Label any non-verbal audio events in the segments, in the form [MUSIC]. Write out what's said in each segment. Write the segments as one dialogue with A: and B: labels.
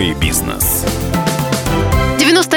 A: Мой бизнес.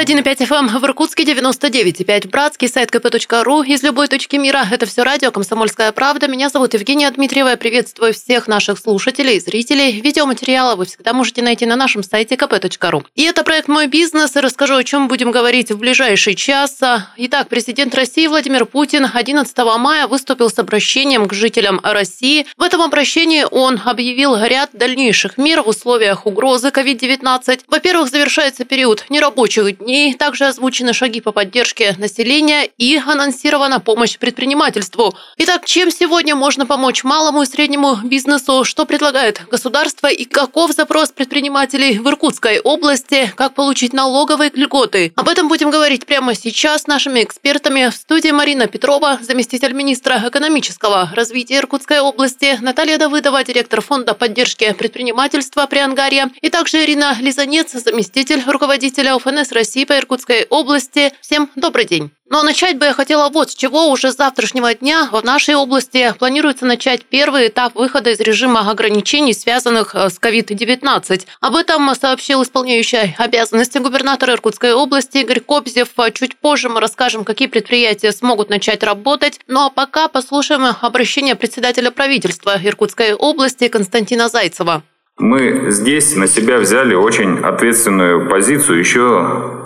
B: 91,5 FM в Иркутске, 99,5 Братский, сайт kp.ру из любой точки мира. Это все радио «Комсомольская правда». Меня зовут Евгения Дмитриева. Я приветствую всех наших слушателей и зрителей. Видеоматериалы вы всегда можете найти на нашем сайте kp.ru. И это проект «Мой бизнес». И расскажу, о чем будем говорить в ближайший час. Итак, президент России Владимир Путин 11 мая выступил с обращением к жителям России. В этом обращении он объявил ряд дальнейших мер в условиях угрозы COVID-19. Во-первых, завершается период нерабочего рабочих дней. Также озвучены шаги по поддержке населения и анонсирована помощь предпринимательству. Итак, чем сегодня можно помочь малому и среднему бизнесу? Что предлагает государство и каков запрос предпринимателей в Иркутской области? Как получить налоговые льготы? Об этом будем говорить прямо сейчас с нашими экспертами. В студии Марина Петрова, заместитель министра экономического развития Иркутской области, Наталья Давыдова, директор фонда поддержки предпринимательства при Ангаре, и также Ирина Лизанец, заместитель руководителя ОФНС МЧС России по Иркутской области. Всем добрый день. Но начать бы я хотела вот с чего. Уже с завтрашнего дня в нашей области планируется начать первый этап выхода из режима ограничений, связанных э, с COVID-19. Об этом сообщил исполняющий обязанности губернатора Иркутской области Игорь Кобзев. Чуть позже мы расскажем, какие предприятия смогут начать работать. Ну а пока послушаем обращение председателя правительства Иркутской области Константина Зайцева.
C: Мы здесь на себя взяли очень ответственную позицию еще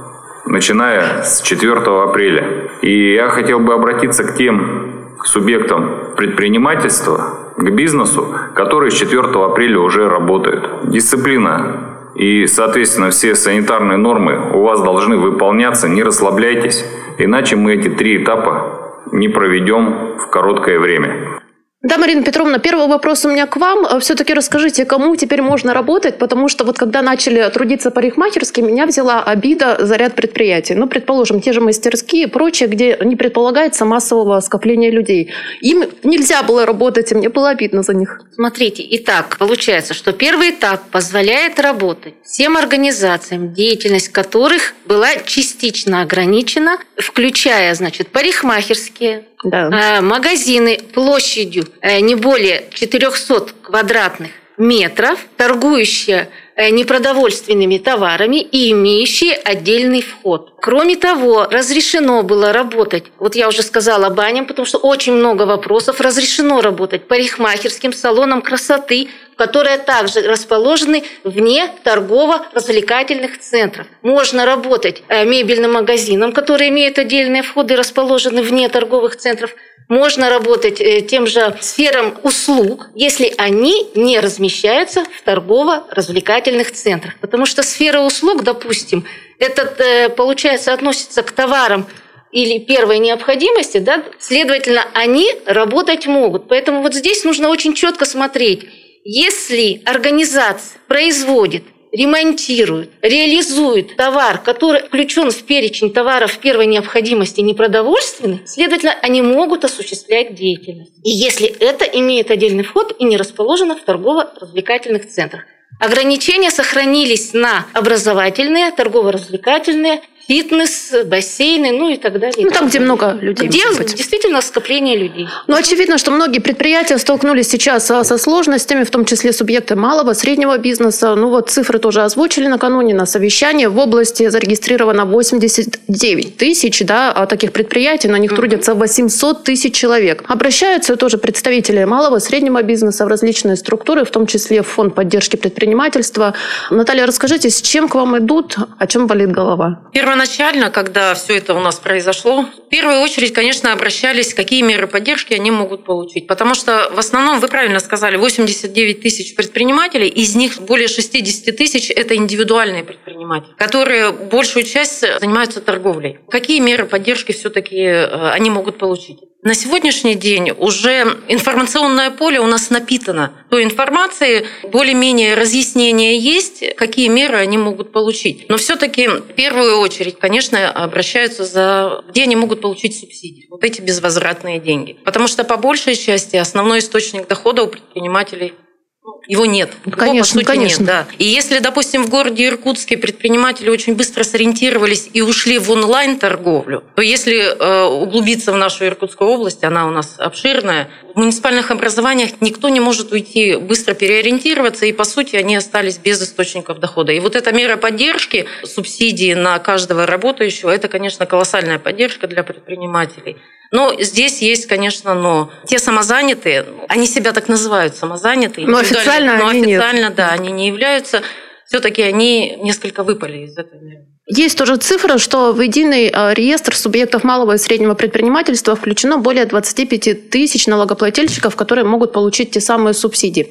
C: начиная с 4 апреля. И я хотел бы обратиться к тем субъектам предпринимательства, к бизнесу, которые с 4 апреля уже работают. Дисциплина и, соответственно, все санитарные нормы у вас должны выполняться, не расслабляйтесь, иначе мы эти три этапа не проведем в короткое время.
B: Да, Марина Петровна, первый вопрос у меня к вам. Все-таки расскажите, кому теперь можно работать, потому что вот когда начали трудиться парикмахерские, меня взяла обида за ряд предприятий. Ну, предположим, те же мастерские и прочее, где не предполагается массового скопления людей. Им нельзя было работать, и мне было обидно за них.
D: Смотрите, итак, получается, что первый этап позволяет работать всем организациям, деятельность которых была частично ограничена, включая, значит, парикмахерские, да. Э, магазины площадью э, не более 400 квадратных метров, торгующие э, непродовольственными товарами и имеющие отдельный вход. Кроме того, разрешено было работать, вот я уже сказала баням, потому что очень много вопросов, разрешено работать парикмахерским салонам красоты, которые также расположены вне торгово-развлекательных центров. Можно работать э, мебельным магазином, который имеет отдельные входы, расположены вне торговых центров. Можно работать э, тем же сферам услуг, если они не размещаются в торгово-развлекательных центрах. Потому что сфера услуг, допустим, это, э, получается, относится к товарам или первой необходимости, да, следовательно, они работать могут. Поэтому вот здесь нужно очень четко смотреть, если организация производит ремонтирует, реализует товар, который включен в перечень товаров первой необходимости непродовольственных, следовательно, они могут осуществлять деятельность. И если это имеет отдельный вход и не расположено в торгово-развлекательных центрах. Ограничения сохранились на образовательные, торгово-развлекательные, фитнес, бассейны, ну и так далее.
B: Ну, там, где много людей.
D: Где действительно скопление людей.
B: Ну, очевидно, что многие предприятия столкнулись сейчас со сложностями, в том числе субъекты малого, среднего бизнеса. Ну, вот цифры тоже озвучили накануне на совещании. В области зарегистрировано 89 тысяч да, а таких предприятий, на них трудятся 800 тысяч человек. Обращаются тоже представители малого, среднего бизнеса в различные структуры, в том числе в фонд поддержки предпринимательства. Наталья, расскажите, с чем к вам идут, о чем болит голова?
E: Первое первоначально, когда все это у нас произошло, в первую очередь, конечно, обращались, какие меры поддержки они могут получить. Потому что в основном, вы правильно сказали, 89 тысяч предпринимателей, из них более 60 тысяч – это индивидуальные предприниматели, которые большую часть занимаются торговлей. Какие меры поддержки все-таки э, они могут получить? На сегодняшний день уже информационное поле у нас напитано той информацией, более-менее разъяснения есть, какие меры они могут получить. Но все-таки в первую очередь, конечно, обращаются за где они могут получить субсидии. Вот эти безвозвратные деньги. Потому что по большей части основной источник дохода у предпринимателей его нет.
B: Его, конечно,
E: по сути,
B: конечно.
E: Нет, да. И если, допустим, в городе Иркутске предприниматели очень быстро сориентировались и ушли в онлайн-торговлю, то если э, углубиться в нашу Иркутскую область, она у нас обширная, в муниципальных образованиях никто не может уйти быстро переориентироваться, и, по сути, они остались без источников дохода. И вот эта мера поддержки, субсидии на каждого работающего, это, конечно, колоссальная поддержка для предпринимателей. Но здесь есть, конечно, но. Те самозанятые, они себя так называют, самозанятые.
B: Но официально
E: но
B: они
E: официально,
B: нет.
E: да, они не являются. Все-таки они несколько выпали из этой меры.
B: Есть тоже цифра, что в единый э, реестр субъектов малого и среднего предпринимательства включено более 25 тысяч налогоплательщиков, которые могут получить те самые субсидии.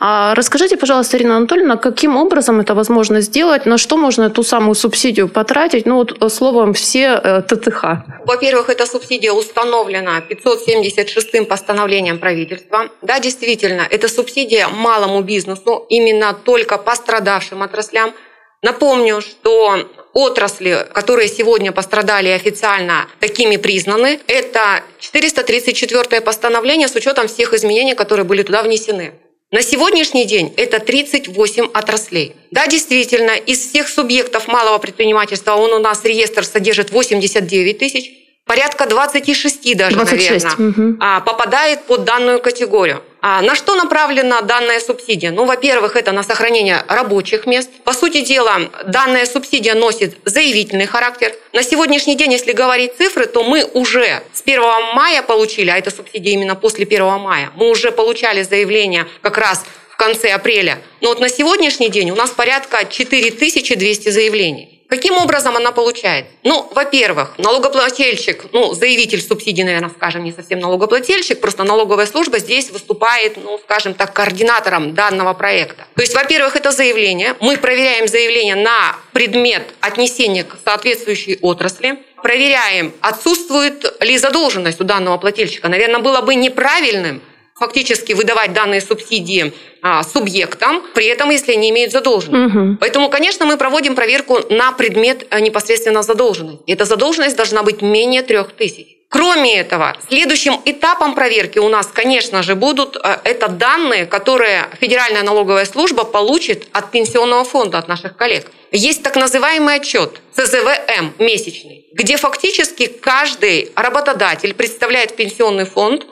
B: А расскажите, пожалуйста, Ирина Анатольевна, каким образом это возможно сделать, на что можно эту самую субсидию потратить? Ну вот словом, все э, ТТХ.
A: Во-первых, эта субсидия установлена 576-м постановлением правительства. Да, действительно, это субсидия малому бизнесу, именно только пострадавшим отраслям. Напомню, что отрасли, которые сегодня пострадали официально такими признаны, это 434 постановление с учетом всех изменений, которые были туда внесены. На сегодняшний день это 38 отраслей. Да, действительно, из всех субъектов малого предпринимательства он у нас реестр содержит 89 тысяч, порядка 26 даже,
B: 26.
A: наверное, а, попадает под данную категорию. А на что направлена данная субсидия? Ну, во-первых, это на сохранение рабочих мест. По сути дела, данная субсидия носит заявительный характер. На сегодняшний день, если говорить цифры, то мы уже с 1 мая получили, а это субсидия именно после 1 мая, мы уже получали заявление как раз в конце апреля. Но вот на сегодняшний день у нас порядка 4200 заявлений. Каким образом она получает? Ну, во-первых, налогоплательщик, ну, заявитель субсидий, наверное, скажем, не совсем налогоплательщик, просто налоговая служба здесь выступает, ну, скажем так, координатором данного проекта. То есть, во-первых, это заявление. Мы проверяем заявление на предмет отнесения к соответствующей отрасли. Проверяем, отсутствует ли задолженность у данного плательщика. Наверное, было бы неправильным фактически выдавать данные субсидии а, субъектам, при этом, если они имеют задолженность.
B: Мгм.
A: Поэтому, конечно, мы проводим проверку на предмет э, непосредственно задолженности. Эта задолженность должна быть менее трех тысяч. Кроме этого, следующим этапом проверки у нас, конечно же, будут э, это данные, которые Федеральная налоговая служба получит от пенсионного фонда, от наших коллег. Есть так называемый отчет ЦЗВМ месячный, где фактически каждый работодатель представляет пенсионный фонд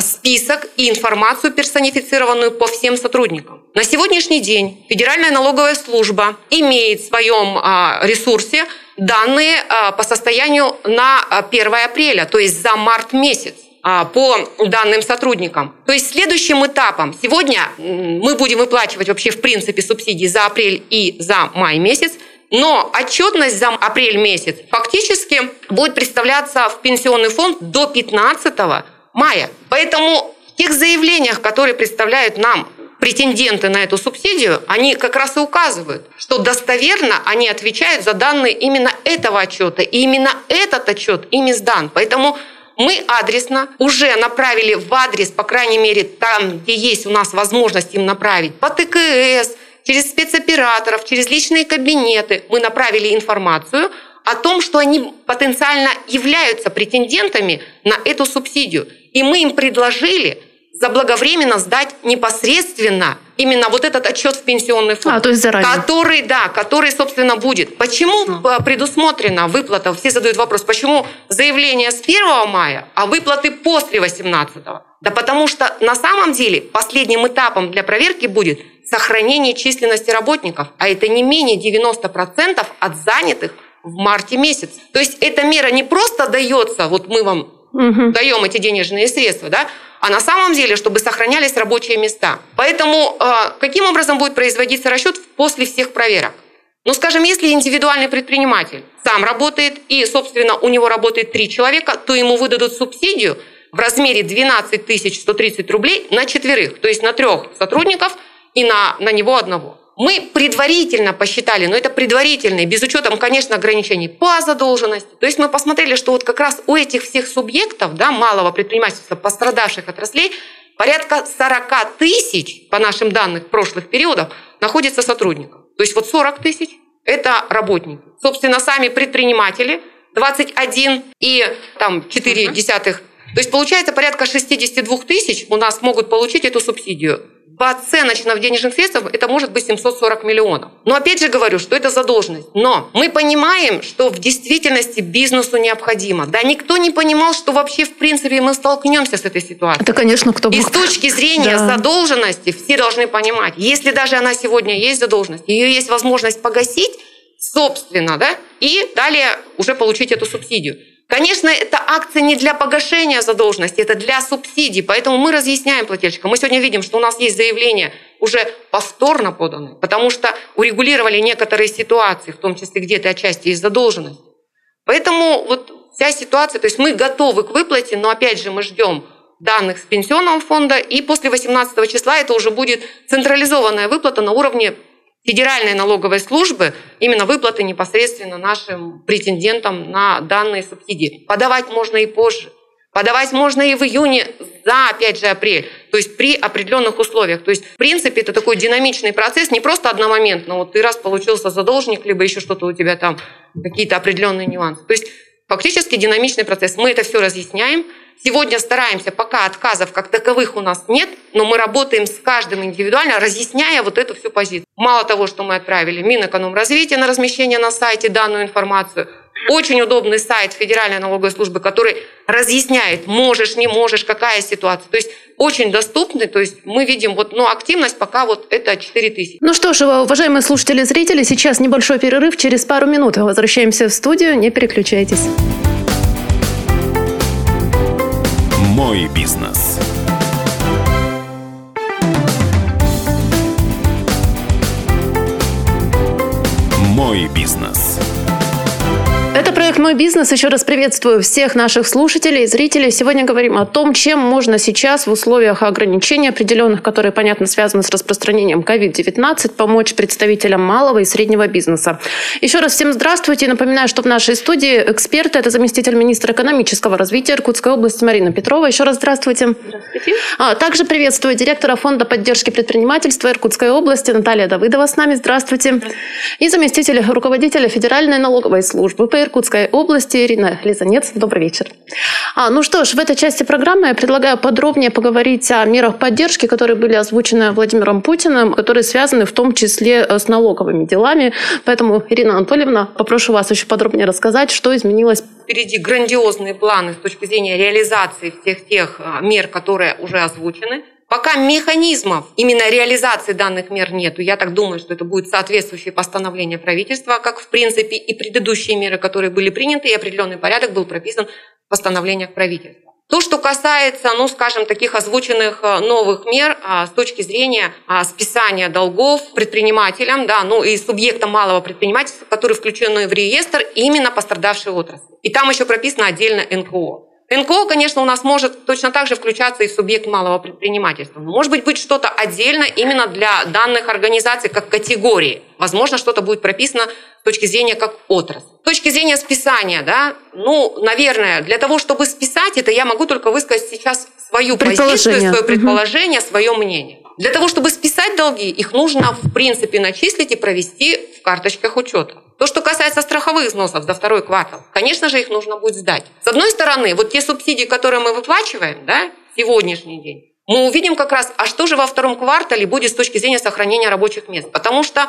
A: список и информацию персонифицированную по всем сотрудникам. На сегодняшний день Федеральная налоговая служба имеет в своем а, ресурсе данные а, по состоянию на а, 1 апреля, то есть за март месяц а, по данным сотрудникам. То есть следующим этапом сегодня мы будем выплачивать вообще в принципе субсидии за апрель и за май месяц, но отчетность за апрель месяц фактически будет представляться в пенсионный фонд до 15 мая. Поэтому в тех заявлениях, которые представляют нам претенденты на эту субсидию, они как раз и указывают, что достоверно они отвечают за данные именно этого отчета. И именно этот отчет ими сдан. Поэтому мы адресно уже направили в адрес, по крайней мере, там, где есть у нас возможность им направить, по ТКС, через спецоператоров, через личные кабинеты, мы направили информацию о том, что они потенциально являются претендентами на эту субсидию. И мы им предложили заблаговременно сдать непосредственно именно вот этот отчет в пенсионный фонд.
B: А, то есть заранее.
A: Который, да, который, собственно, будет. Почему э, предусмотрена выплата? Все задают вопрос, почему заявление с 1 мая, а выплаты после 18 Да потому что на самом деле последним этапом для проверки будет сохранение численности работников, а это не менее 90% от занятых в марте месяц. То есть эта мера не просто дается, вот мы вам
B: Мгм.
A: даем эти денежные средства, да, а на самом деле, чтобы сохранялись рабочие места. Поэтому э, каким образом будет производиться расчет после всех проверок? Ну, скажем, если индивидуальный предприниматель сам работает и, собственно, у него работает три человека, то ему выдадут субсидию в размере 12 130 рублей на четверых, то есть на трех сотрудников и на, на него одного. Мы предварительно посчитали, но это предварительно, без учета, конечно, ограничений по задолженности. То есть мы посмотрели, что вот как раз у этих всех субъектов, да, малого предпринимательства, пострадавших отраслей, порядка 40 тысяч, по нашим данным прошлых периодов, находится сотрудников. То есть вот 40 тысяч – это работники. Собственно, сами предприниматели 21 и там 4 десятых. То есть получается порядка 62 тысяч у нас могут получить эту субсидию по оценочно в денежных средствах это может быть 740 миллионов. Но опять же говорю, что это задолженность. Но мы понимаем, что в действительности бизнесу необходимо. Да никто не понимал, что вообще в принципе мы столкнемся с этой ситуацией.
B: Это, конечно, кто бы...
A: И с точки зрения да. задолженности все должны понимать, если даже она сегодня есть задолженность, ее есть возможность погасить, собственно, да, и далее уже получить эту субсидию. Конечно, это акция не для погашения задолженности, это для субсидий. Поэтому мы разъясняем плательщикам. Мы сегодня видим, что у нас есть заявления уже повторно поданные, потому что урегулировали некоторые ситуации, в том числе где-то отчасти есть задолженность. Поэтому вот вся ситуация, то есть мы готовы к выплате, но опять же мы ждем данных с пенсионного фонда, и после 18 числа это уже будет централизованная выплата на уровне Федеральной налоговой службы именно выплаты непосредственно нашим претендентам на данные субсидии. Подавать можно и позже. Подавать можно и в июне за, опять же, апрель. То есть при определенных условиях. То есть, в принципе, это такой динамичный процесс, не просто одномоментно. Вот ты раз получился задолженник, либо еще что-то у тебя там, какие-то определенные нюансы. То есть, фактически динамичный процесс. Мы это все разъясняем. Сегодня стараемся, пока отказов как таковых у нас нет, но мы работаем с каждым индивидуально, разъясняя вот эту всю позицию. Мало того, что мы отправили Минэкономразвитие на размещение на сайте данную информацию, очень удобный сайт Федеральной налоговой службы, который разъясняет, можешь, не можешь, какая ситуация. То есть очень доступный, то есть мы видим вот, ну, активность пока вот это 4 тысячи.
B: Ну что ж, уважаемые слушатели и зрители, сейчас небольшой перерыв, через пару минут возвращаемся в студию, не переключайтесь.
F: Мой бизнес. Мой бизнес.
B: Проект «Мой бизнес». Еще раз приветствую всех наших слушателей и зрителей. Сегодня говорим о том, чем можно сейчас в условиях ограничений определенных, которые, понятно, связаны с распространением COVID-19, помочь представителям малого и среднего бизнеса. Еще раз всем здравствуйте. Напоминаю, что в нашей студии эксперты – это заместитель министра экономического развития Иркутской области Марина Петрова. Еще раз здравствуйте. Здравствуйте. А, также приветствую директора Фонда поддержки предпринимательства Иркутской области Наталья Давыдова с нами. Здравствуйте. Здравствуйте. И заместитель руководителя Федеральной налоговой службы по Иркутской области Ирина Лизанец. Добрый вечер. А, ну что ж, в этой части программы я предлагаю подробнее поговорить о мерах поддержки, которые были озвучены Владимиром Путиным, которые связаны в том числе э, с налоговыми делами. Поэтому, Ирина Анатольевна, попрошу вас еще подробнее рассказать, что изменилось.
A: Впереди грандиозные планы с точки зрения реализации всех тех э, мер, которые уже озвучены. Пока механизмов именно реализации данных мер нету, я так думаю, что это будет соответствующее постановление правительства, как в принципе и предыдущие меры, которые были приняты, и определенный порядок был прописан в постановлениях правительства. То, что касается, ну, скажем, таких озвученных э, новых мер а, с точки зрения а, списания долгов предпринимателям, да, ну и субъектам малого предпринимательства, которые включены в реестр именно пострадавшей отрасли. И там еще прописано отдельно НКО. НКО, конечно, у нас может точно так же включаться и субъект малого предпринимательства. Но может быть, быть что-то отдельно именно для данных организаций как категории. Возможно, что-то будет прописано с точки зрения как отрасль. С точки зрения списания, да, ну, наверное, для того, чтобы списать это, я могу только высказать сейчас свою позицию, свое предположение, угу. свое мнение. Для того, чтобы списать долги, их нужно, в принципе, начислить и провести в карточках учета. То, что касается страховых взносов за второй квартал, конечно же, их нужно будет сдать. С одной стороны, вот те субсидии, которые мы выплачиваем, да, сегодняшний день, мы увидим как раз, а что же во втором квартале будет с точки зрения сохранения рабочих мест. Потому что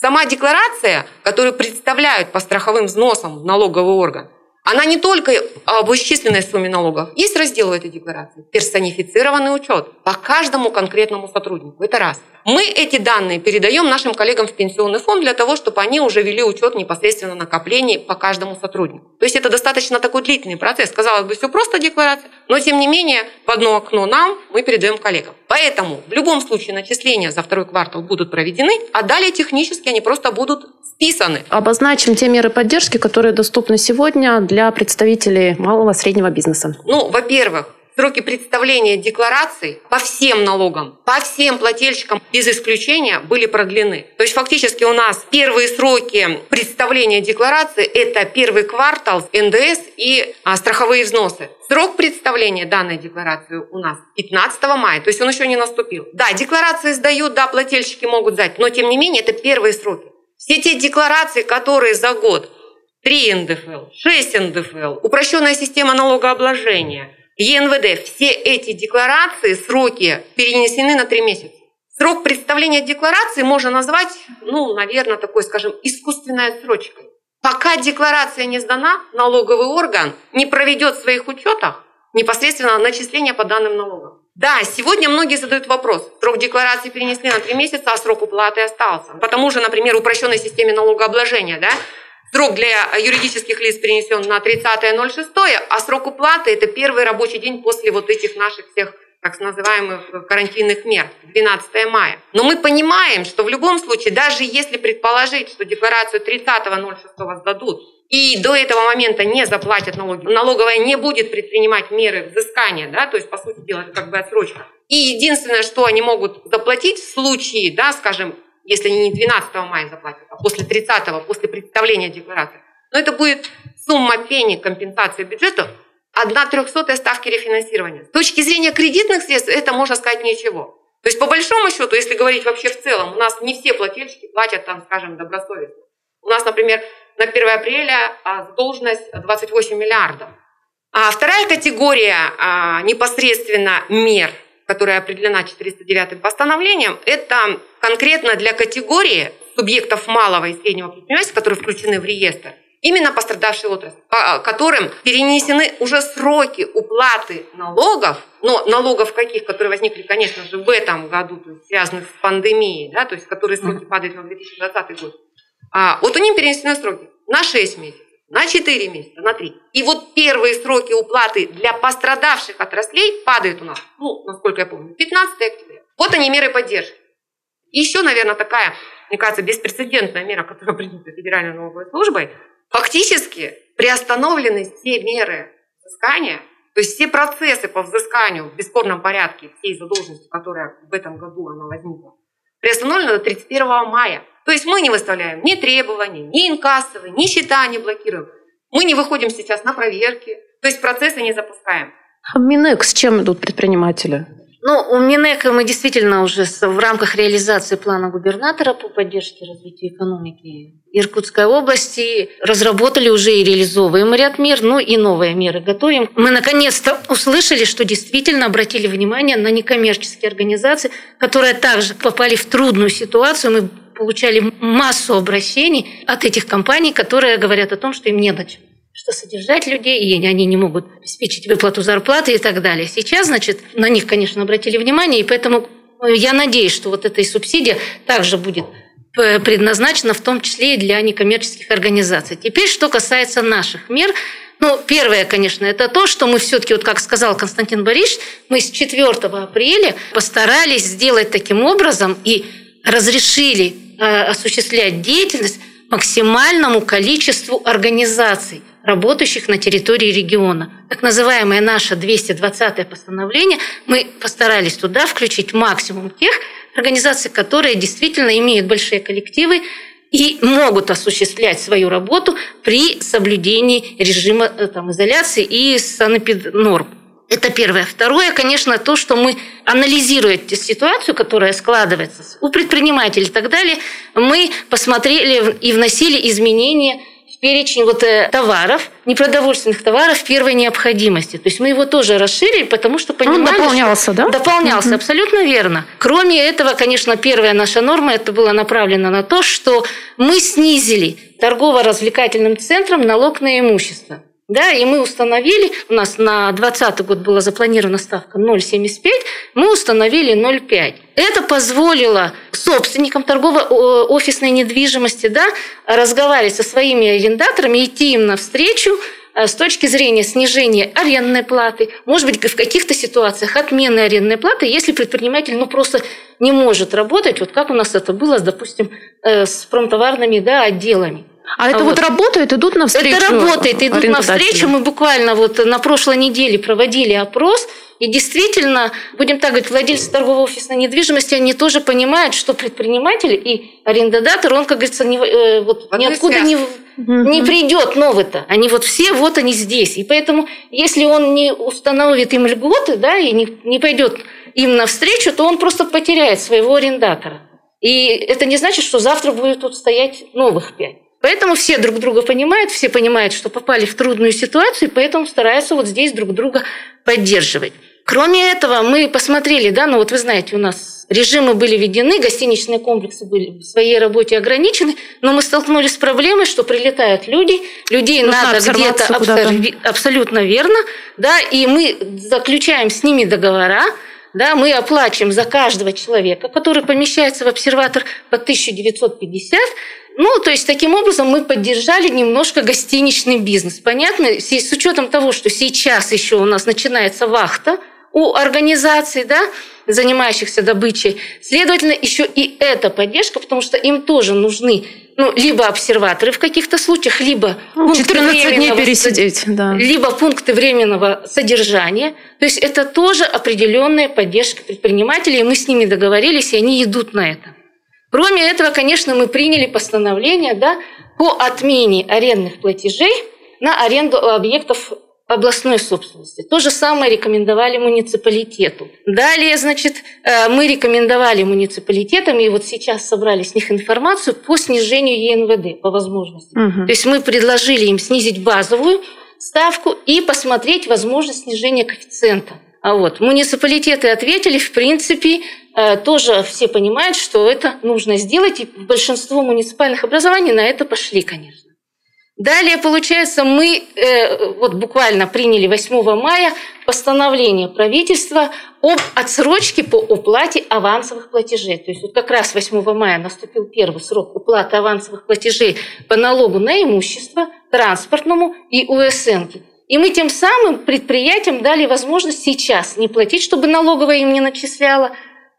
A: сама декларация, которую представляют по страховым взносам в налоговый орган, она не только об исчисленной сумме налогов. Есть раздел в этой декларации. Персонифицированный учет по каждому конкретному сотруднику. Это раз. Мы эти данные передаем нашим коллегам в пенсионный фонд для того, чтобы они уже вели учет непосредственно накоплений по каждому сотруднику. То есть это достаточно такой длительный процесс. Казалось бы, все просто декларация, но тем не менее в одно окно нам мы передаем коллегам. Поэтому в любом случае начисления за второй квартал будут проведены, а далее технически они просто будут списаны.
B: Обозначим те меры поддержки, которые доступны сегодня для представителей малого и среднего бизнеса.
A: Ну, во-первых, сроки представления деклараций по всем налогам, по всем плательщикам без исключения были продлены. То есть фактически у нас первые сроки представления декларации – это первый квартал НДС и а, страховые взносы. Срок представления данной декларации у нас 15 мая, то есть он еще не наступил. Да, декларации сдают, да, плательщики могут сдать, но тем не менее это первые сроки. Все те декларации, которые за год 3 НДФЛ, 6 НДФЛ, упрощенная система налогообложения – ЕНВД, все эти декларации, сроки перенесены на три месяца. Срок представления декларации можно назвать, ну, наверное, такой, скажем, искусственной отсрочкой. Пока декларация не сдана, налоговый орган не проведет в своих учетах непосредственно начисления по данным налогам. Да, сегодня многие задают вопрос. Срок декларации перенесли на три месяца, а срок уплаты остался. Потому же, например, упрощенной системе налогообложения, да, срок для юридических лиц перенесен на 30.06, а срок уплаты – это первый рабочий день после вот этих наших всех так называемых карантинных мер, 12 мая. Но мы понимаем, что в любом случае, даже если предположить, что декларацию 30.06 сдадут, и до этого момента не заплатят налоги, налоговая не будет предпринимать меры взыскания, да, то есть, по сути дела, это как бы отсрочка. И единственное, что они могут заплатить в случае, да, скажем, если они не 12 мая заплатят, а после 30 после представления декларации, но это будет сумма пени компенсации бюджету, одна трехсотая ставки рефинансирования. С точки зрения кредитных средств это можно сказать ничего. То есть по большому счету, если говорить вообще в целом, у нас не все плательщики платят там, скажем, добросовестно. У нас, например, на 1 апреля а, задолженность 28 миллиардов. А вторая категория а, непосредственно мер, которая определена 409 постановлением, это конкретно для категории субъектов малого и среднего предпринимательства, которые включены в реестр, именно пострадавшие отрасли, которым перенесены уже сроки уплаты налогов, но налогов каких, которые возникли, конечно же, в этом году, то есть связанных с пандемией, да, то есть которые сроки падают на 2020 год, а, вот у них перенесены сроки на 6 месяцев, на 4 месяца, на 3. И вот первые сроки уплаты для пострадавших отраслей падают у нас, ну, насколько я помню, 15 октября. Вот они меры поддержки. Еще, наверное, такая, мне кажется, беспрецедентная мера, которая принята Федеральной налоговой службой, фактически приостановлены все меры взыскания, то есть все процессы по взысканию в бесспорном порядке всей задолженности, которая в этом году она возникла, приостановлены до 31 мая. То есть мы не выставляем ни требования, ни инкассовые, ни счета не блокируем. Мы не выходим сейчас на проверки, то есть процессы не запускаем.
B: А Минэк с чем идут предприниматели?
D: Ну, у Минэка мы действительно уже в рамках реализации плана губернатора по поддержке развития экономики Иркутской области разработали уже и реализовываем ряд мер, ну и новые меры готовим. Мы наконец-то услышали, что действительно обратили внимание на некоммерческие организации, которые также попали в трудную ситуацию. Мы получали массу обращений от этих компаний, которые говорят о том, что им не на чем что содержать людей, и они не могут обеспечить выплату зарплаты и так далее. Сейчас, значит, на них, конечно, обратили внимание, и поэтому э, я надеюсь, что вот эта субсидия также будет э, предназначена в том числе и для некоммерческих организаций. Теперь, что касается наших мер, ну, первое, конечно, это то, что мы все-таки, вот как сказал Константин Борисович, мы с 4 апреля постарались сделать таким образом и разрешили осуществлять деятельность максимальному количеству организаций – работающих на территории региона. Так называемое наше 220-е постановление, мы постарались туда включить максимум тех организаций, которые действительно имеют большие коллективы и могут осуществлять свою работу при соблюдении режима э, там, изоляции и санэпиднорм. Это первое. Второе, конечно, то, что мы, анализируя ситуацию, которая складывается у предпринимателей и так далее, мы посмотрели и вносили изменения перечень вот э, товаров, непродовольственных товаров первой необходимости. То есть мы его тоже расширили, потому что понимали...
B: Он дополнялся,
D: что...
B: да?
D: Дополнялся, угу. абсолютно верно. Кроме этого, конечно, первая наша норма, это было направлено на то, что мы снизили торгово-развлекательным центрам налог на имущество. Да, и мы установили, у нас на 2020 год была запланирована ставка 0,75, мы установили 0,5. Это позволило собственникам торгово-офисной недвижимости да, разговаривать со своими арендаторами, идти им навстречу, э, с точки зрения снижения арендной платы, может быть, в каких-то ситуациях отмены арендной платы, если предприниматель ну, просто не может работать, вот как у нас это было, допустим, э, с промтоварными да, отделами.
B: А это вот, вот работает, идут навстречу?
D: Это работает, идут навстречу. Мы буквально вот на прошлой неделе проводили опрос, и действительно, будем так говорить, владельцы торгового офисной недвижимости, они тоже понимают, что предприниматель и арендодатор, он, как говорится, не, э, вот, ниоткуда не, не придет новый-то. Они вот все, вот они здесь. И поэтому, если он не установит им льготы, да, и не, не пойдет им навстречу, то он просто потеряет своего арендатора. И это не значит, что завтра будет тут стоять новых пять. Поэтому все друг друга понимают, все понимают, что попали в трудную ситуацию, и поэтому стараются вот здесь друг друга поддерживать. Кроме этого, мы посмотрели, да, ну вот вы знаете, у нас режимы были введены, гостиничные комплексы были в своей работе ограничены, но мы столкнулись с проблемой, что прилетают люди, людей
B: Нужна
D: надо где-то абсолютно верно, да, и мы заключаем с ними договора, да, мы оплачиваем за каждого человека, который помещается в обсерватор по 1950. Ну, то есть, таким образом мы поддержали немножко гостиничный бизнес. Понятно? С учетом того, что сейчас еще у нас начинается вахта у организаций, да, занимающихся добычей. Следовательно, еще и эта поддержка, потому что им тоже нужны ну, либо обсерваторы в каких-то случаях, либо
B: Ну,
D: пункты
B: 14 дней
D: временного
B: пересидеть, да.
D: либо пункты временного содержания. То есть это тоже определенная поддержка предпринимателей, и мы с ними договорились, и они идут на это. Кроме этого, конечно, мы приняли постановление да, по отмене арендных платежей на аренду объектов областной собственности. То же самое рекомендовали муниципалитету. Далее, значит, э, мы рекомендовали муниципалитетам, и вот сейчас собрали с них информацию по снижению ЕНВД по возможности.
B: Мгм.
D: То есть мы предложили им снизить базовую ставку и посмотреть возможность снижения коэффициента. А вот муниципалитеты ответили, в принципе, тоже все понимают, что это нужно сделать, и большинство муниципальных образований на это пошли, конечно. Далее, получается, мы э, вот буквально приняли 8 мая постановление правительства об отсрочке по уплате авансовых платежей. То есть вот как раз 8 мая наступил первый срок уплаты авансовых платежей по налогу на имущество, транспортному и УСН. И мы тем самым предприятиям дали возможность сейчас не платить, чтобы налоговая им не начисляла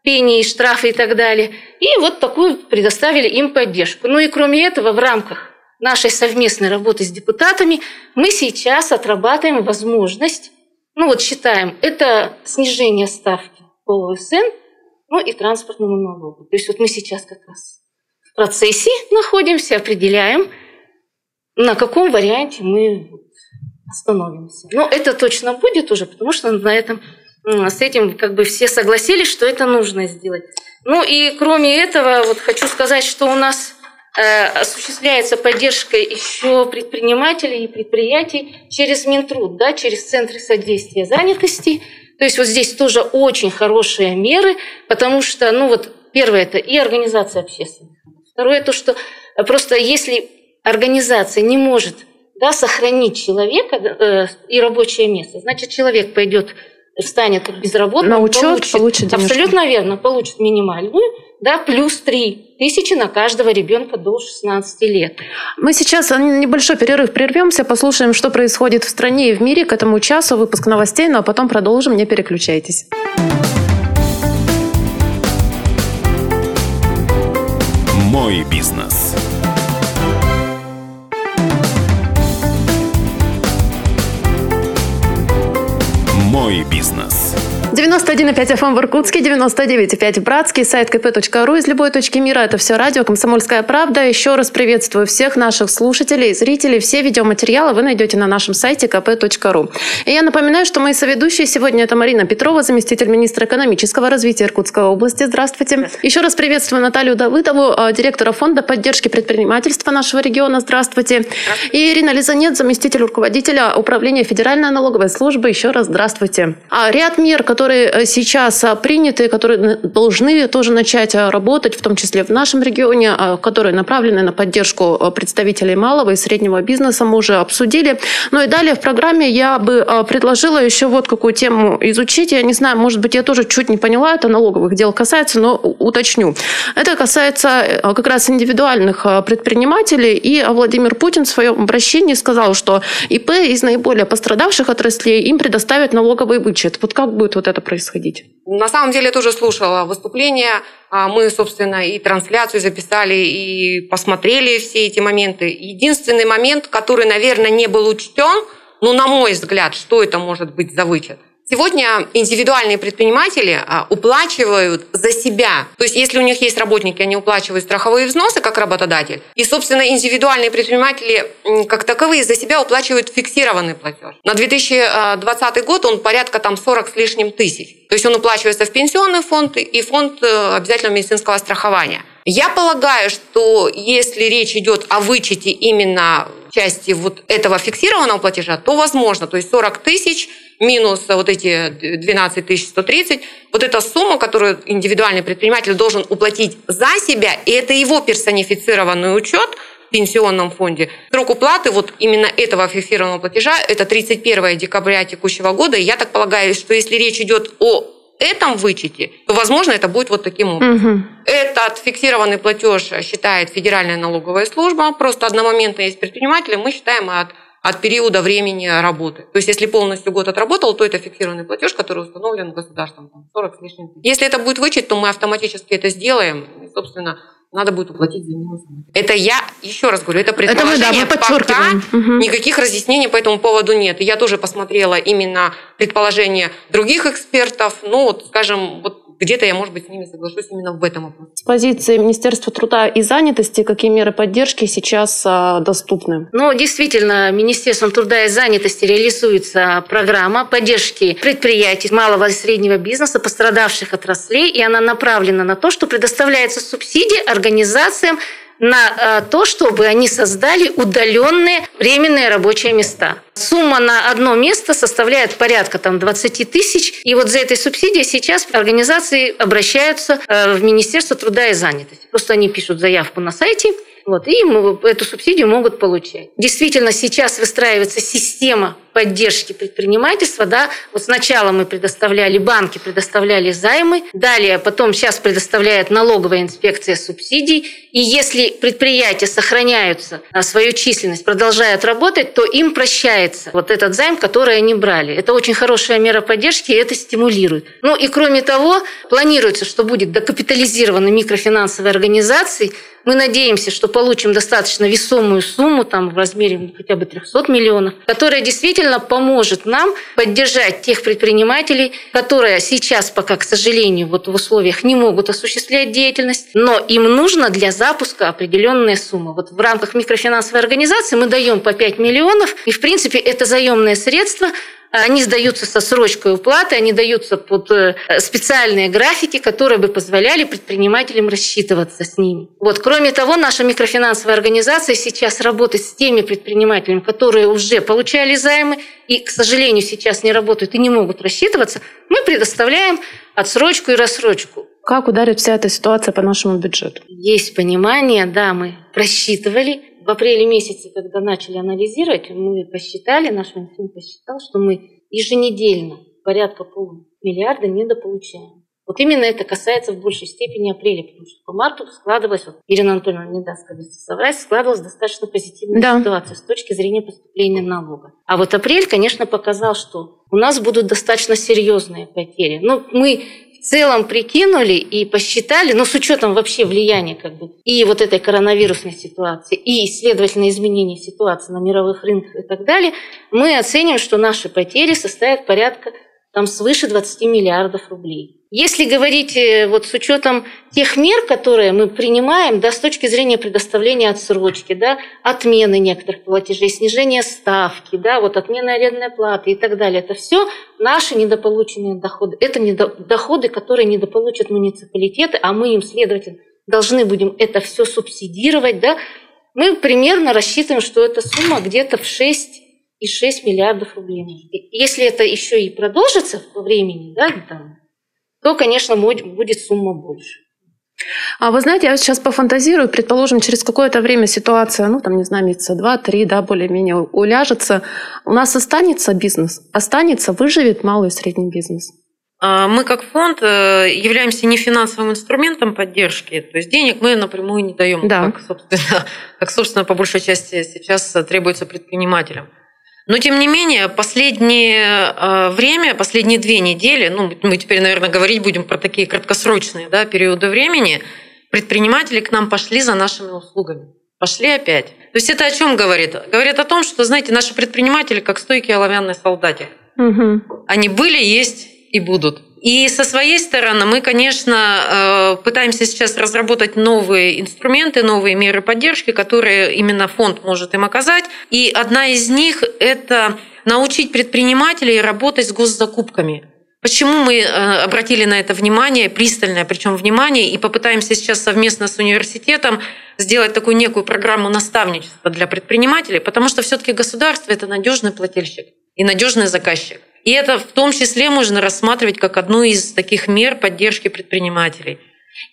D: пени и штрафы и так далее. И вот такую предоставили им поддержку. Ну и кроме этого, в рамках нашей совместной работы с депутатами мы сейчас отрабатываем возможность, ну вот считаем, это снижение ставки по ОСН, ну и транспортному налогу. То есть вот мы сейчас как раз в процессе находимся, определяем, на каком варианте мы остановимся. Но это точно будет уже, потому что на этом с этим как бы все согласились, что это нужно сделать. Ну и кроме этого, вот хочу сказать, что у нас э, осуществляется поддержка еще предпринимателей и предприятий через Минтруд, да, через центры содействия занятости. То есть вот здесь тоже очень хорошие меры, потому что, ну вот, первое это и организация общественных. Второе то, что просто если организация не может да, сохранить человека э, и рабочее место, значит человек пойдет встанет безработным,
B: На учет, получит денежку.
D: абсолютно верно, получит минимальную, да, плюс 3 тысячи на каждого ребенка до 16 лет.
B: Мы сейчас небольшой перерыв прервемся, послушаем, что происходит в стране и в мире к этому часу, выпуск новостей, ну а потом продолжим, не переключайтесь.
F: Мой бизнес. Мой бизнес.
B: 91,5 FM в Иркутске, 99,5 в Братске, сайт kp.ru из любой точки мира. Это все радио «Комсомольская правда». Еще раз приветствую всех наших слушателей, зрителей. Все видеоматериалы вы найдете на нашем сайте kp.ru. И я напоминаю, что мои соведущие сегодня это Марина Петрова, заместитель министра экономического развития Иркутской области. Здравствуйте. Еще раз приветствую Наталью Давыдову, э, директора фонда поддержки предпринимательства нашего региона. Здравствуйте. И Ирина Лизанет, заместитель руководителя управления Федеральной налоговой службы. Еще раз здравствуйте. А ряд мер, которые э, сейчас а, приняты, которые должны тоже начать а, работать, в том числе в нашем регионе, а, которые направлены на поддержку представителей малого и среднего бизнеса, мы уже обсудили. Ну и далее в программе я бы предложила еще вот какую тему изучить. Я не знаю, может быть, я тоже чуть не поняла, это налоговых дел касается, но уточню. Это касается как раз индивидуальных предпринимателей, и Владимир Путин в своем обращении сказал, что ИП из наиболее пострадавших отраслей им предоставят налоговый вычет. Вот как будет вот это происходить?
A: На самом деле тоже слушала выступление. А, Мы, собственно, и трансляцию записали, и посмотрели все эти моменты. Единственный момент, который, наверное, не был учтен, ну, на мой взгляд, что это может быть за вычет? Сегодня индивидуальные предприниматели а, уплачивают за себя. То есть, если у них есть работники, они уплачивают страховые взносы как работодатель. И, собственно, индивидуальные предприниматели как таковые за себя уплачивают фиксированный платеж. На 2020 год он порядка там 40 с лишним тысяч. То есть он уплачивается в пенсионный фонд и фонд э, обязательного медицинского страхования. Я полагаю, что если речь идет о вычете именно части вот этого фиксированного платежа, то возможно. То есть 40 тысяч минус вот эти 12 130, вот эта сумма, которую индивидуальный предприниматель должен уплатить за себя, и это его персонифицированный учет в пенсионном фонде. Срок уплаты вот именно этого фиксированного платежа – это 31 декабря текущего года. И я так полагаю, что если речь идет о этом вычете, то, возможно, это будет вот таким образом. Угу. Этот фиксированный платеж считает Федеральная налоговая служба. Просто одномоментно есть предприниматели, мы считаем от от периода времени работы. То есть, если полностью год отработал, то это фиксированный платеж, который установлен государством, там, 40 с лишним. Если это будет вычет, то мы автоматически это сделаем. И, собственно, надо будет уплатить за минус. Это я, еще раз говорю, это предположение. Это мы, да, мы подчеркиваем. Пока угу. никаких разъяснений по этому поводу нет. Я тоже посмотрела именно предположения других экспертов. Ну, вот, скажем, вот где-то я, может быть, с ними соглашусь именно в этом вопросе.
B: С позиции Министерства труда и занятости, какие меры поддержки сейчас а, доступны?
D: Ну, действительно, Министерством труда и занятости реализуется программа поддержки предприятий малого и среднего бизнеса, пострадавших отраслей, и она направлена на то, что предоставляется субсидии организациям на э, то, чтобы они создали удаленные временные рабочие места. Сумма на одно место составляет порядка там, 20 тысяч. И вот за этой субсидией сейчас организации обращаются э, в Министерство труда и занятости. Просто они пишут заявку на сайте, вот, и эту субсидию могут получать. Действительно, сейчас выстраивается система поддержки предпринимательства. Да? Вот сначала мы предоставляли, банки предоставляли займы, далее потом сейчас предоставляет налоговая инспекция субсидий. И если предприятия сохраняются а, свою численность, продолжают работать, то им прощается вот этот займ, который они брали. Это очень хорошая мера поддержки, и это стимулирует. Ну и кроме того, планируется, что будет докапитализированы микрофинансовые организации, мы надеемся, что получим достаточно весомую сумму там, в размере хотя бы 300 миллионов, которая действительно поможет нам поддержать тех предпринимателей, которые сейчас пока, к сожалению, вот в условиях не могут осуществлять деятельность, но им нужно для запуска определенная сумма. Вот в рамках микрофинансовой организации мы даем по 5 миллионов, и в принципе это заемные средства, они сдаются со срочкой уплаты, они даются под э, специальные графики, которые бы позволяли предпринимателям рассчитываться с ними. Вот. Кроме того, наша микрофинансовая организация сейчас работает с теми предпринимателями, которые уже получали займы и, к сожалению, сейчас не работают и не могут рассчитываться. Мы предоставляем отсрочку и рассрочку.
B: Как ударит вся эта ситуация по нашему бюджету?
D: Есть понимание, да, мы просчитывали, в апреле месяце, когда начали анализировать, мы посчитали, наш Минфин посчитал, что мы еженедельно порядка полумиллиарда недополучаем. Вот именно это касается в большей степени апреля, потому что по марту складывалась, вот Ирина Анатольевна не даст, как соврать, складывалась достаточно позитивная да. ситуация с точки зрения поступления налога. А вот апрель, конечно, показал, что у нас будут достаточно серьезные потери. Ну, мы в целом прикинули и посчитали, но ну, с учетом вообще влияния как бы и вот этой коронавирусной ситуации, и, следовательно, изменения ситуации на мировых рынках и так далее, мы оцениваем, что наши потери составят порядка там свыше 20 миллиардов рублей. Если говорить э, вот с учетом тех мер, которые мы принимаем, да, с точки зрения предоставления отсрочки, да, отмены некоторых платежей, снижения ставки, да, вот отмена арендной платы и так далее, это все наши недополученные доходы. Это доходы, которые недополучат муниципалитеты, а мы им, следовательно, должны будем это все субсидировать, да. Мы примерно рассчитываем, что эта сумма где-то в 6 и 6 миллиардов рублей. Если это еще и продолжится по времени, да, там, то, конечно, будет сумма больше.
B: А вы знаете, я сейчас пофантазирую, предположим, через какое-то время ситуация, ну, там, не знаю, месяца два-три, да, более-менее уляжется. У нас останется бизнес, останется, выживет малый и средний бизнес.
E: А мы как фонд э, являемся не финансовым инструментом поддержки, то есть денег мы напрямую не даем, да. как, собственно, [LAUGHS] как, собственно, по большей части сейчас требуется предпринимателям. Но, тем не менее, последнее э, время, последние две недели, ну, мы теперь, наверное, говорить будем про такие краткосрочные да, периоды времени, предприниматели к нам пошли за нашими услугами. Пошли опять. То есть это о чем говорит? Говорит о том, что, знаете, наши предприниматели как стойкие оловянные солдаты. Угу. Они были, есть и будут. И со своей стороны мы, конечно, э, пытаемся сейчас разработать новые инструменты, новые меры поддержки, которые именно фонд может им оказать. И одна из них – это научить предпринимателей работать с госзакупками. Почему мы э, обратили на это внимание, пристальное причем внимание, и попытаемся сейчас совместно с университетом сделать такую некую программу наставничества для предпринимателей, потому что все-таки государство – это надежный плательщик и надежный заказчик. И это в том числе можно рассматривать как одну из таких мер поддержки предпринимателей.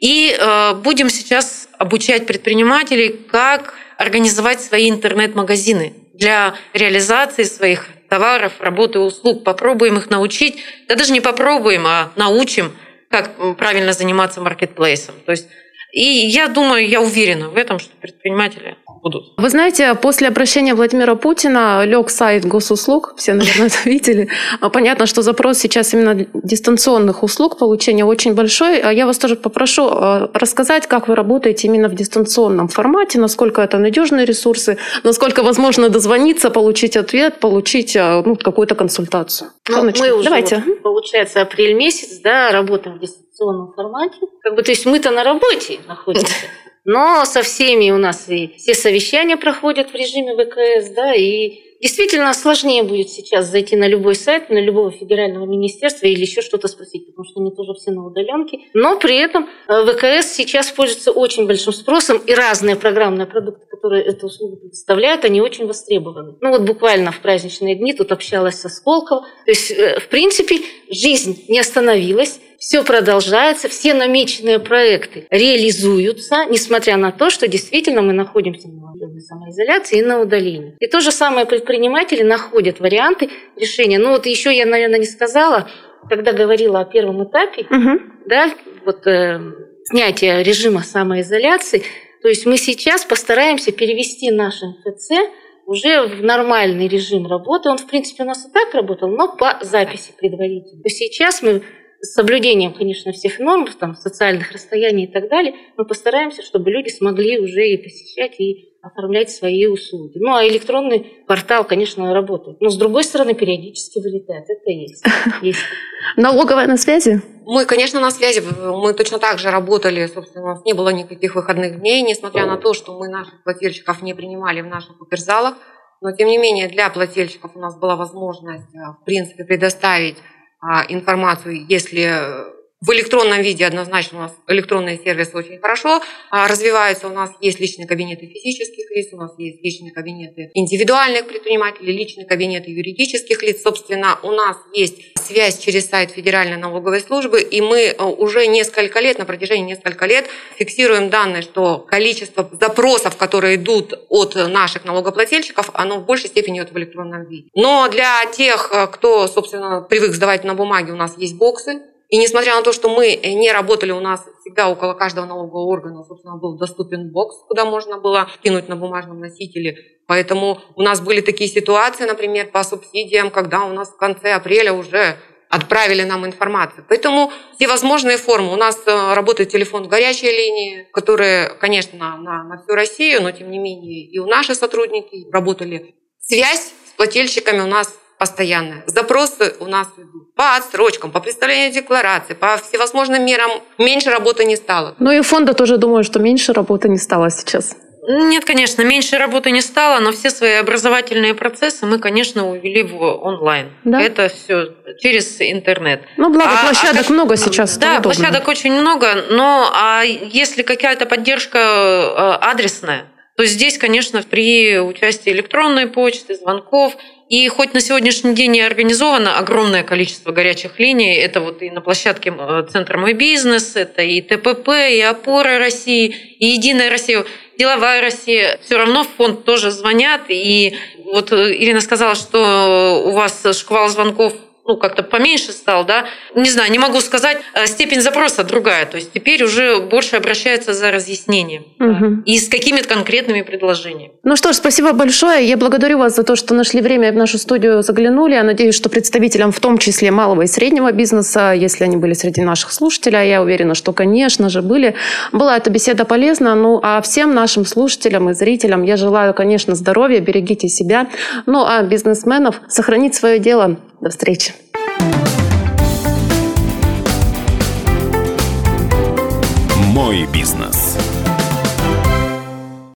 E: И э, будем сейчас обучать предпринимателей, как организовать свои интернет-магазины для реализации своих товаров, работы услуг. Попробуем их научить, да даже не попробуем, а научим, как правильно заниматься маркетплейсом. То есть и я думаю, я уверена в этом, что предприниматели будут.
B: Вы знаете, после обращения Владимира Путина лег сайт госуслуг, все, наверное, [LAUGHS] это видели. Понятно, что запрос сейчас именно дистанционных услуг получения очень большой. А я вас тоже попрошу а, рассказать, как вы работаете именно в дистанционном формате, насколько это надежные ресурсы, насколько возможно дозвониться, получить ответ, получить ну, какую-то консультацию.
D: Ну, мы уже, Давайте. Вот, получается, апрель месяц, да, работаем в дистанционном дистанционном формате. Как бы, то есть мы-то на работе находимся. [LAUGHS] Но со всеми у нас и все совещания проходят в режиме ВКС, да, и Действительно сложнее будет сейчас зайти на любой сайт, на любого федерального министерства или еще что-то спросить, потому что они тоже все на удаленке. Но при этом э, ВКС сейчас пользуется очень большим спросом, и разные программные продукты, которые эту услугу предоставляют, они очень востребованы. Ну вот буквально в праздничные дни тут общалась со Сколково. То есть, э, в принципе, жизнь не остановилась, все продолжается, все намеченные проекты реализуются, несмотря на то, что действительно мы находимся на самоизоляции и на удалении. И то же самое предприниматели находят варианты решения. Ну вот еще я, наверное, не сказала, когда говорила о первом этапе, угу. да, вот э, снятия режима самоизоляции, то есть мы сейчас постараемся перевести наш МФЦ уже в нормальный режим работы. Он, в принципе, у нас и так работал, но по записи предварительно. То сейчас мы с соблюдением, конечно, всех норм, там, социальных расстояний и так далее, мы постараемся, чтобы люди смогли уже и посещать, и оформлять свои услуги. Ну, а электронный портал, конечно, работает. Но, с другой стороны, периодически вылетает. Это есть. есть. [LAUGHS]
B: Налоговая на связи?
A: Мы, конечно, на связи. Мы точно так же работали. Собственно, у нас не было никаких выходных дней, несмотря на то, что мы наших плательщиков не принимали в наших оперзалах. Но, тем не менее, для плательщиков у нас была возможность, э, в принципе, предоставить информацию, если в электронном виде однозначно у нас электронные сервисы очень хорошо а, развиваются. У нас есть личные кабинеты физических лиц, у нас есть личные кабинеты индивидуальных предпринимателей, личные кабинеты юридических лиц. Собственно, у нас есть связь через сайт Федеральной налоговой службы, и мы э, уже несколько лет, на протяжении нескольких лет фиксируем данные, что количество запросов, которые идут от наших налогоплательщиков, оно в большей степени идет в электронном виде. Но для тех, э, кто, собственно, привык сдавать на бумаге, у нас есть боксы, и несмотря на то, что мы не работали, у нас всегда около каждого налогового органа, собственно, был доступен бокс, куда можно было кинуть на бумажном носителе. Поэтому у нас были такие ситуации, например, по субсидиям, когда у нас в конце апреля уже отправили нам информацию. Поэтому все возможные формы. У нас э, работает телефон горячей линии, которые, конечно, на, на, всю Россию, но тем не менее и у наши сотрудники работали. Связь с плательщиками у нас постоянная. Запросы у нас идут по отсрочкам, по представлению декларации, по всевозможным мерам. Меньше работы не стало.
B: Ну и фонда тоже думаю, что меньше работы не стало сейчас.
E: Нет, конечно, меньше работы не стало, но все свои образовательные процессы мы, конечно, увели в онлайн. Да? Это все через интернет.
B: Ну, благо, а, площадок а, много сейчас.
E: Да, площадок очень много, но а если какая-то поддержка э, адресная, то здесь, конечно, при участии электронной почты, звонков – и хоть на сегодняшний день и организовано огромное количество горячих линий, это вот и на площадке э, Центра «Мой бизнес», это и ТПП, и «Опора России», и «Единая Россия», «Деловая Россия», все равно в фонд тоже звонят. И вот э, Ирина сказала, что у вас шквал звонков ну, как-то поменьше стал, да. Не знаю, не могу сказать, э, степень запроса другая. То есть теперь уже больше обращается за разъяснением. Угу. И с какими-то конкретными предложениями.
B: Ну что ж, спасибо большое. Я благодарю вас за то, что нашли время в нашу студию заглянули. Я надеюсь, что представителям, в том числе малого и среднего бизнеса, если они были среди наших слушателей, а я уверена, что, конечно же, были, была эта беседа полезна. Ну, а всем нашим слушателям и зрителям я желаю, конечно, здоровья, берегите себя. Ну, а бизнесменов сохранить свое дело. До встречи.
F: Мой бизнес.